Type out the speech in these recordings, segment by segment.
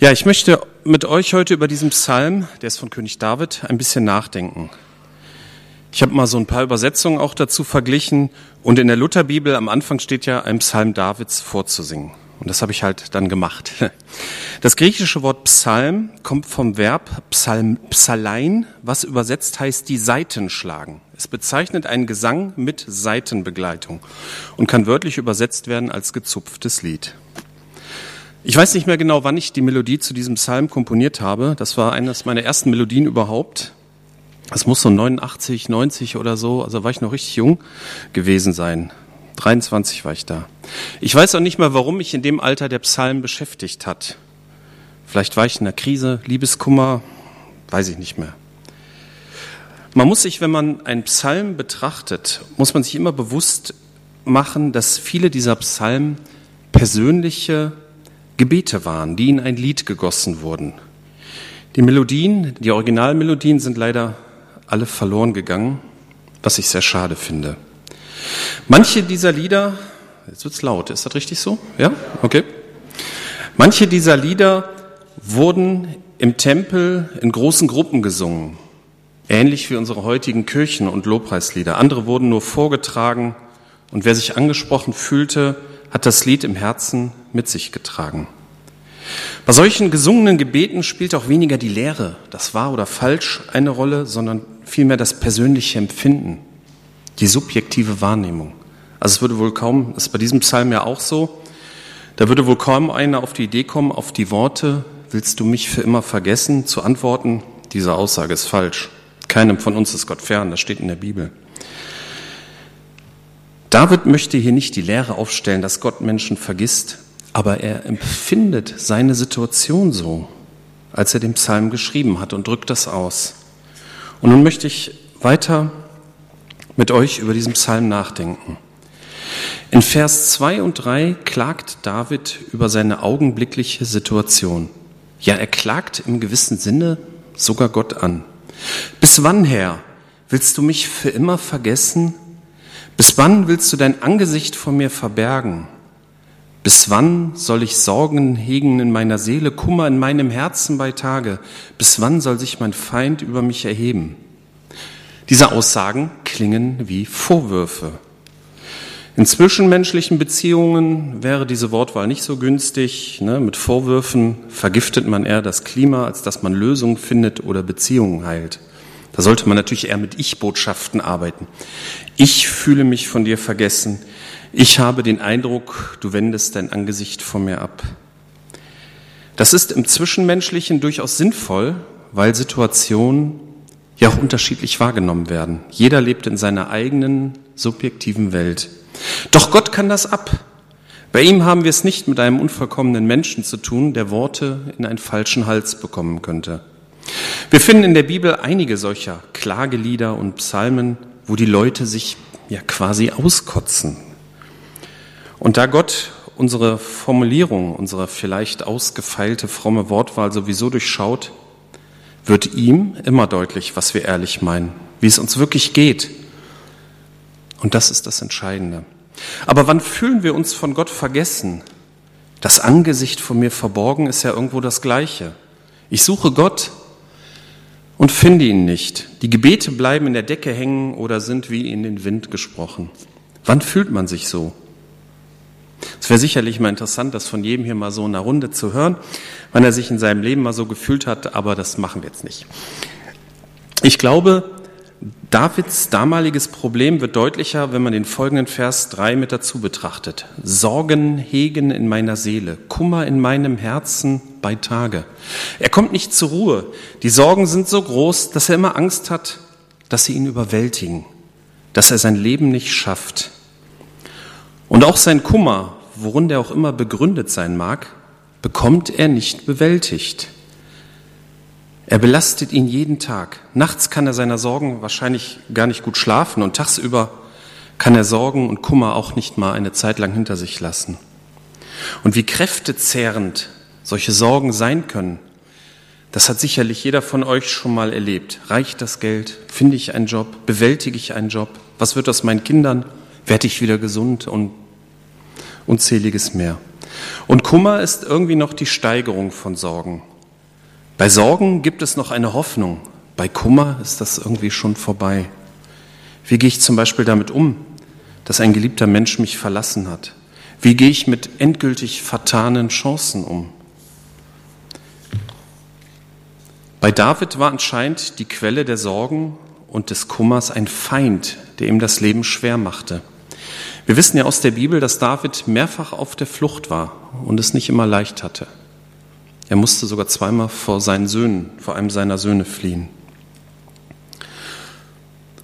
Ja, ich möchte mit euch heute über diesen Psalm, der ist von König David, ein bisschen nachdenken. Ich habe mal so ein paar Übersetzungen auch dazu verglichen und in der Lutherbibel am Anfang steht ja ein Psalm Davids vorzusingen. Und das habe ich halt dann gemacht. Das griechische Wort Psalm kommt vom Verb Psalm, Psalein, was übersetzt heißt die Saiten schlagen. Es bezeichnet einen Gesang mit Saitenbegleitung und kann wörtlich übersetzt werden als gezupftes Lied. Ich weiß nicht mehr genau, wann ich die Melodie zu diesem Psalm komponiert habe. Das war eines meiner ersten Melodien überhaupt. Das muss so 89, 90 oder so, also war ich noch richtig jung gewesen sein. 23 war ich da. Ich weiß auch nicht mehr, warum mich in dem Alter der Psalm beschäftigt hat. Vielleicht war ich in einer Krise, Liebeskummer, weiß ich nicht mehr. Man muss sich, wenn man einen Psalm betrachtet, muss man sich immer bewusst machen, dass viele dieser Psalmen persönliche Gebete waren, die in ein Lied gegossen wurden. Die Melodien, die Originalmelodien sind leider alle verloren gegangen, was ich sehr schade finde. Manche dieser Lieder, jetzt wird's laut, ist das richtig so? Ja? Okay. Manche dieser Lieder wurden im Tempel in großen Gruppen gesungen, ähnlich wie unsere heutigen Kirchen- und Lobpreislieder. Andere wurden nur vorgetragen und wer sich angesprochen fühlte, hat das Lied im Herzen mit sich getragen. Bei solchen gesungenen Gebeten spielt auch weniger die Lehre, das wahr oder falsch, eine Rolle, sondern vielmehr das persönliche Empfinden, die subjektive Wahrnehmung. Also es würde wohl kaum, das ist bei diesem Psalm ja auch so, da würde wohl kaum einer auf die Idee kommen, auf die Worte, willst du mich für immer vergessen, zu antworten, diese Aussage ist falsch. Keinem von uns ist Gott fern, das steht in der Bibel. David möchte hier nicht die Lehre aufstellen, dass Gott Menschen vergisst, aber er empfindet seine Situation so, als er den Psalm geschrieben hat und drückt das aus. Und nun möchte ich weiter mit euch über diesen Psalm nachdenken. In Vers 2 und 3 klagt David über seine augenblickliche Situation. Ja, er klagt im gewissen Sinne sogar Gott an. Bis wann, Herr, willst du mich für immer vergessen? Bis wann willst du dein Angesicht vor mir verbergen? Bis wann soll ich Sorgen hegen in meiner Seele, Kummer in meinem Herzen bei Tage? Bis wann soll sich mein Feind über mich erheben? Diese Aussagen klingen wie Vorwürfe. In zwischenmenschlichen Beziehungen wäre diese Wortwahl nicht so günstig. Ne? Mit Vorwürfen vergiftet man eher das Klima, als dass man Lösungen findet oder Beziehungen heilt. Da sollte man natürlich eher mit Ich-Botschaften arbeiten. Ich fühle mich von dir vergessen. Ich habe den Eindruck, du wendest dein Angesicht von mir ab. Das ist im Zwischenmenschlichen durchaus sinnvoll, weil Situationen ja auch unterschiedlich wahrgenommen werden. Jeder lebt in seiner eigenen subjektiven Welt. Doch Gott kann das ab. Bei ihm haben wir es nicht mit einem unvollkommenen Menschen zu tun, der Worte in einen falschen Hals bekommen könnte. Wir finden in der Bibel einige solcher Klagelieder und Psalmen, wo die Leute sich ja quasi auskotzen. Und da Gott unsere Formulierung, unsere vielleicht ausgefeilte fromme Wortwahl sowieso durchschaut, wird ihm immer deutlich, was wir ehrlich meinen, wie es uns wirklich geht. Und das ist das Entscheidende. Aber wann fühlen wir uns von Gott vergessen? Das Angesicht von mir verborgen ist ja irgendwo das Gleiche. Ich suche Gott, und finde ihn nicht. Die Gebete bleiben in der Decke hängen oder sind wie in den Wind gesprochen. Wann fühlt man sich so? Es wäre sicherlich mal interessant, das von jedem hier mal so in einer Runde zu hören, wann er sich in seinem Leben mal so gefühlt hat, aber das machen wir jetzt nicht. Ich glaube, Davids damaliges Problem wird deutlicher, wenn man den folgenden Vers 3 mit dazu betrachtet. Sorgen hegen in meiner Seele, Kummer in meinem Herzen bei Tage. Er kommt nicht zur Ruhe. Die Sorgen sind so groß, dass er immer Angst hat, dass sie ihn überwältigen, dass er sein Leben nicht schafft. Und auch sein Kummer, worin der auch immer begründet sein mag, bekommt er nicht bewältigt. Er belastet ihn jeden Tag. Nachts kann er seiner Sorgen wahrscheinlich gar nicht gut schlafen und tagsüber kann er Sorgen und Kummer auch nicht mal eine Zeit lang hinter sich lassen. Und wie kräftezehrend solche Sorgen sein können, das hat sicherlich jeder von euch schon mal erlebt. Reicht das Geld? Finde ich einen Job? Bewältige ich einen Job? Was wird aus meinen Kindern? Werde ich wieder gesund? Und unzähliges mehr. Und Kummer ist irgendwie noch die Steigerung von Sorgen. Bei Sorgen gibt es noch eine Hoffnung. Bei Kummer ist das irgendwie schon vorbei. Wie gehe ich zum Beispiel damit um, dass ein geliebter Mensch mich verlassen hat? Wie gehe ich mit endgültig vertanen Chancen um? Bei David war anscheinend die Quelle der Sorgen und des Kummers ein Feind, der ihm das Leben schwer machte. Wir wissen ja aus der Bibel, dass David mehrfach auf der Flucht war und es nicht immer leicht hatte. Er musste sogar zweimal vor seinen Söhnen, vor einem seiner Söhne fliehen.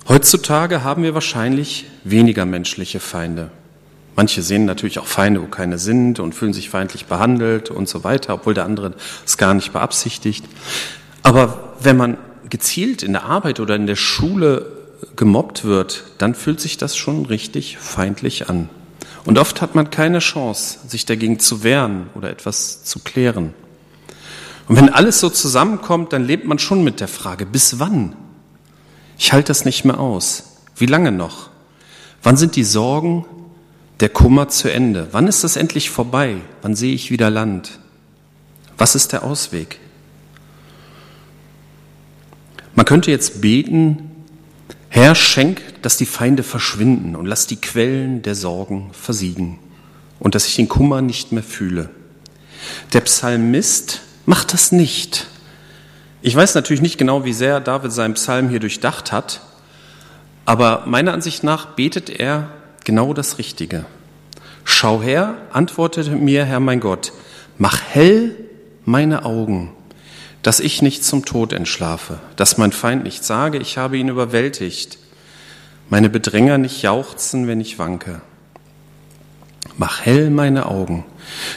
Heutzutage haben wir wahrscheinlich weniger menschliche Feinde. Manche sehen natürlich auch Feinde, wo keine sind und fühlen sich feindlich behandelt und so weiter, obwohl der andere es gar nicht beabsichtigt. Aber wenn man gezielt in der Arbeit oder in der Schule gemobbt wird, dann fühlt sich das schon richtig feindlich an. Und oft hat man keine Chance, sich dagegen zu wehren oder etwas zu klären. Und wenn alles so zusammenkommt, dann lebt man schon mit der Frage, bis wann? Ich halte das nicht mehr aus. Wie lange noch? Wann sind die Sorgen, der Kummer zu Ende? Wann ist das endlich vorbei? Wann sehe ich wieder Land? Was ist der Ausweg? Man könnte jetzt beten, Herr, schenk, dass die Feinde verschwinden und lass die Quellen der Sorgen versiegen und dass ich den Kummer nicht mehr fühle. Der Psalmist macht das nicht. Ich weiß natürlich nicht genau, wie sehr David seinen Psalm hier durchdacht hat, aber meiner Ansicht nach betet er genau das Richtige. Schau her, antwortete mir, Herr mein Gott, mach hell meine Augen dass ich nicht zum Tod entschlafe, dass mein Feind nicht sage, ich habe ihn überwältigt, meine Bedränger nicht jauchzen, wenn ich wanke. Mach hell meine Augen.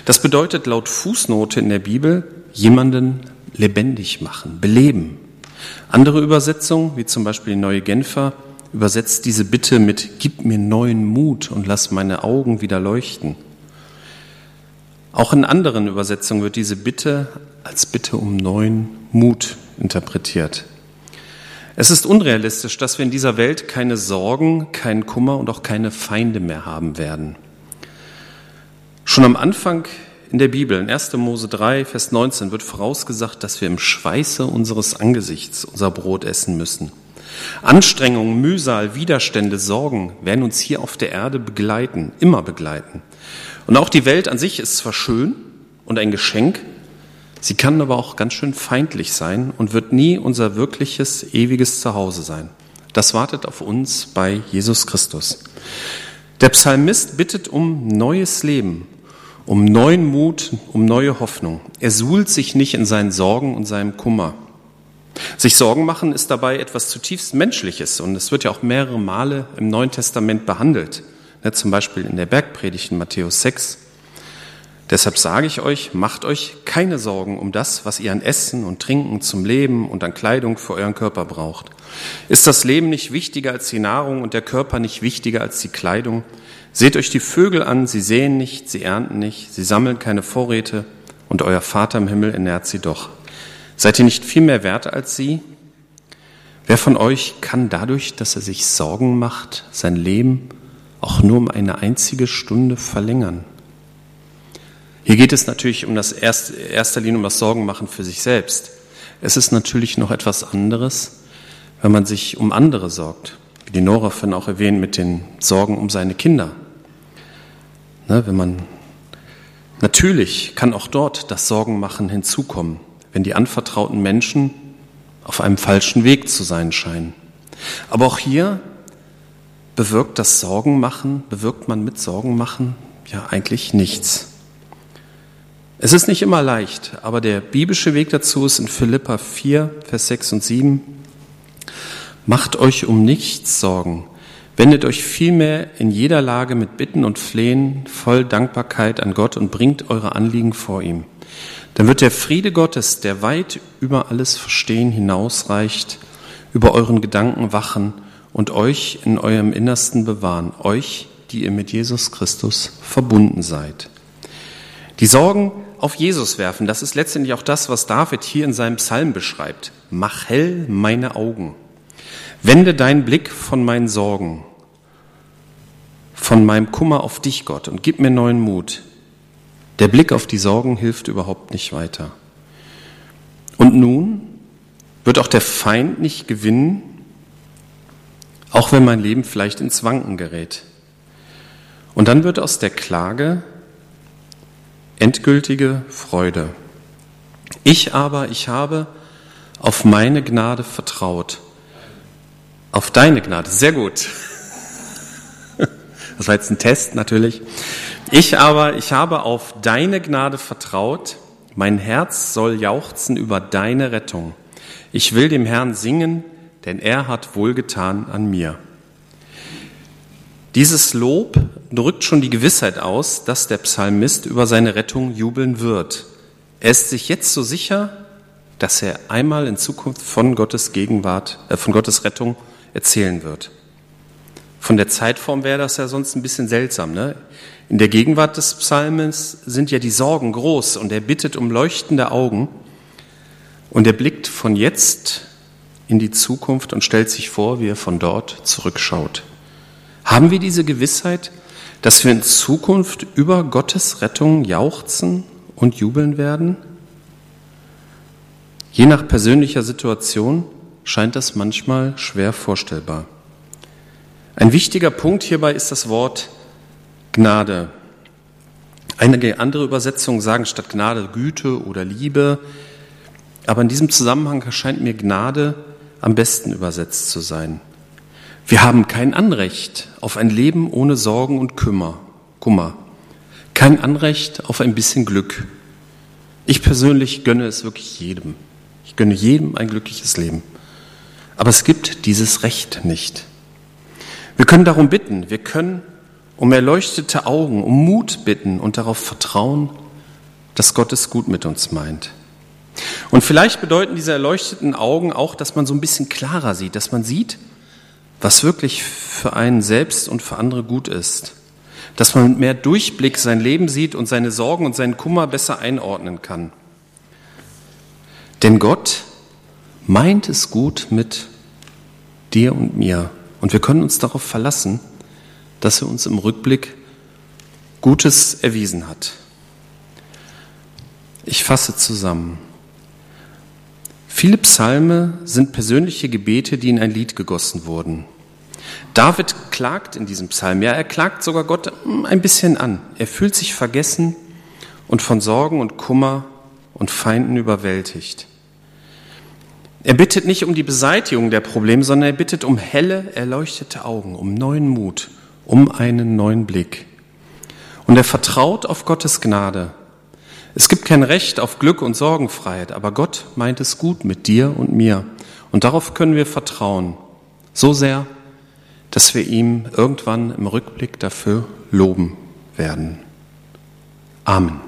Das bedeutet laut Fußnote in der Bibel jemanden lebendig machen, beleben. Andere Übersetzungen, wie zum Beispiel die Neue Genfer, übersetzt diese Bitte mit Gib mir neuen Mut und lass meine Augen wieder leuchten. Auch in anderen Übersetzungen wird diese Bitte als Bitte um neuen Mut interpretiert. Es ist unrealistisch, dass wir in dieser Welt keine Sorgen, keinen Kummer und auch keine Feinde mehr haben werden. Schon am Anfang in der Bibel, in 1. Mose 3, Vers 19, wird vorausgesagt, dass wir im Schweiße unseres Angesichts unser Brot essen müssen. Anstrengungen, Mühsal, Widerstände, Sorgen werden uns hier auf der Erde begleiten, immer begleiten. Und auch die Welt an sich ist zwar schön und ein Geschenk, Sie kann aber auch ganz schön feindlich sein und wird nie unser wirkliches, ewiges Zuhause sein. Das wartet auf uns bei Jesus Christus. Der Psalmist bittet um neues Leben, um neuen Mut, um neue Hoffnung. Er suhlt sich nicht in seinen Sorgen und seinem Kummer. Sich Sorgen machen ist dabei etwas zutiefst Menschliches und es wird ja auch mehrere Male im Neuen Testament behandelt. Ne, zum Beispiel in der Bergpredigt in Matthäus 6 Deshalb sage ich euch, macht euch keine Sorgen um das, was ihr an Essen und Trinken zum Leben und an Kleidung für euren Körper braucht. Ist das Leben nicht wichtiger als die Nahrung und der Körper nicht wichtiger als die Kleidung? Seht euch die Vögel an, sie säen nicht, sie ernten nicht, sie sammeln keine Vorräte und euer Vater im Himmel ernährt sie doch. Seid ihr nicht viel mehr wert als sie? Wer von euch kann dadurch, dass er sich Sorgen macht, sein Leben auch nur um eine einzige Stunde verlängern? Hier geht es natürlich um das erste, erster Linie um das Sorgenmachen für sich selbst. Es ist natürlich noch etwas anderes, wenn man sich um andere sorgt, wie die Nora vorhin auch erwähnt mit den Sorgen um seine Kinder. Ne, wenn man natürlich kann auch dort das Sorgenmachen hinzukommen, wenn die anvertrauten Menschen auf einem falschen Weg zu sein scheinen. Aber auch hier bewirkt das Sorgenmachen, bewirkt man mit Sorgenmachen ja eigentlich nichts. Es ist nicht immer leicht, aber der biblische Weg dazu ist in Philippa 4, Vers 6 und 7. Macht euch um nichts Sorgen, wendet euch vielmehr in jeder Lage mit Bitten und Flehen voll Dankbarkeit an Gott und bringt eure Anliegen vor ihm. Dann wird der Friede Gottes, der weit über alles Verstehen hinausreicht, über euren Gedanken wachen und euch in eurem Innersten bewahren, euch, die ihr mit Jesus Christus verbunden seid. Die Sorgen auf Jesus werfen, das ist letztendlich auch das, was David hier in seinem Psalm beschreibt. Mach hell meine Augen. Wende deinen Blick von meinen Sorgen, von meinem Kummer auf dich, Gott, und gib mir neuen Mut. Der Blick auf die Sorgen hilft überhaupt nicht weiter. Und nun wird auch der Feind nicht gewinnen, auch wenn mein Leben vielleicht ins Wanken gerät. Und dann wird aus der Klage endgültige Freude. Ich aber, ich habe auf meine Gnade vertraut. Auf deine Gnade, sehr gut. Das war jetzt ein Test natürlich. Ich aber, ich habe auf deine Gnade vertraut. Mein Herz soll jauchzen über deine Rettung. Ich will dem Herrn singen, denn er hat wohlgetan an mir. Dieses Lob drückt schon die Gewissheit aus, dass der Psalmist über seine Rettung jubeln wird. Er ist sich jetzt so sicher, dass er einmal in Zukunft von Gottes Gegenwart, äh, von Gottes Rettung erzählen wird. Von der Zeitform wäre das ja sonst ein bisschen seltsam. Ne? In der Gegenwart des Psalmes sind ja die Sorgen groß und er bittet um leuchtende Augen und er blickt von jetzt in die Zukunft und stellt sich vor, wie er von dort zurückschaut. Haben wir diese Gewissheit, dass wir in Zukunft über Gottes Rettung jauchzen und jubeln werden? Je nach persönlicher Situation scheint das manchmal schwer vorstellbar. Ein wichtiger Punkt hierbei ist das Wort Gnade. Einige andere Übersetzungen sagen statt Gnade Güte oder Liebe, aber in diesem Zusammenhang erscheint mir Gnade am besten übersetzt zu sein. Wir haben kein Anrecht auf ein Leben ohne Sorgen und Kümmer, Kummer, kein Anrecht auf ein bisschen Glück. Ich persönlich gönne es wirklich jedem. Ich gönne jedem ein glückliches Leben. Aber es gibt dieses Recht nicht. Wir können darum bitten, wir können um erleuchtete Augen, um Mut bitten und darauf vertrauen, dass Gott es gut mit uns meint. Und vielleicht bedeuten diese erleuchteten Augen auch, dass man so ein bisschen klarer sieht, dass man sieht, was wirklich für einen selbst und für andere gut ist. Dass man mit mehr Durchblick sein Leben sieht und seine Sorgen und seinen Kummer besser einordnen kann. Denn Gott meint es gut mit dir und mir. Und wir können uns darauf verlassen, dass er uns im Rückblick Gutes erwiesen hat. Ich fasse zusammen. Viele Psalme sind persönliche Gebete, die in ein Lied gegossen wurden. David klagt in diesem Psalm, ja, er klagt sogar Gott ein bisschen an. Er fühlt sich vergessen und von Sorgen und Kummer und Feinden überwältigt. Er bittet nicht um die Beseitigung der Probleme, sondern er bittet um helle, erleuchtete Augen, um neuen Mut, um einen neuen Blick. Und er vertraut auf Gottes Gnade. Es gibt kein Recht auf Glück und Sorgenfreiheit, aber Gott meint es gut mit dir und mir. Und darauf können wir vertrauen. So sehr, dass wir ihm irgendwann im Rückblick dafür loben werden. Amen.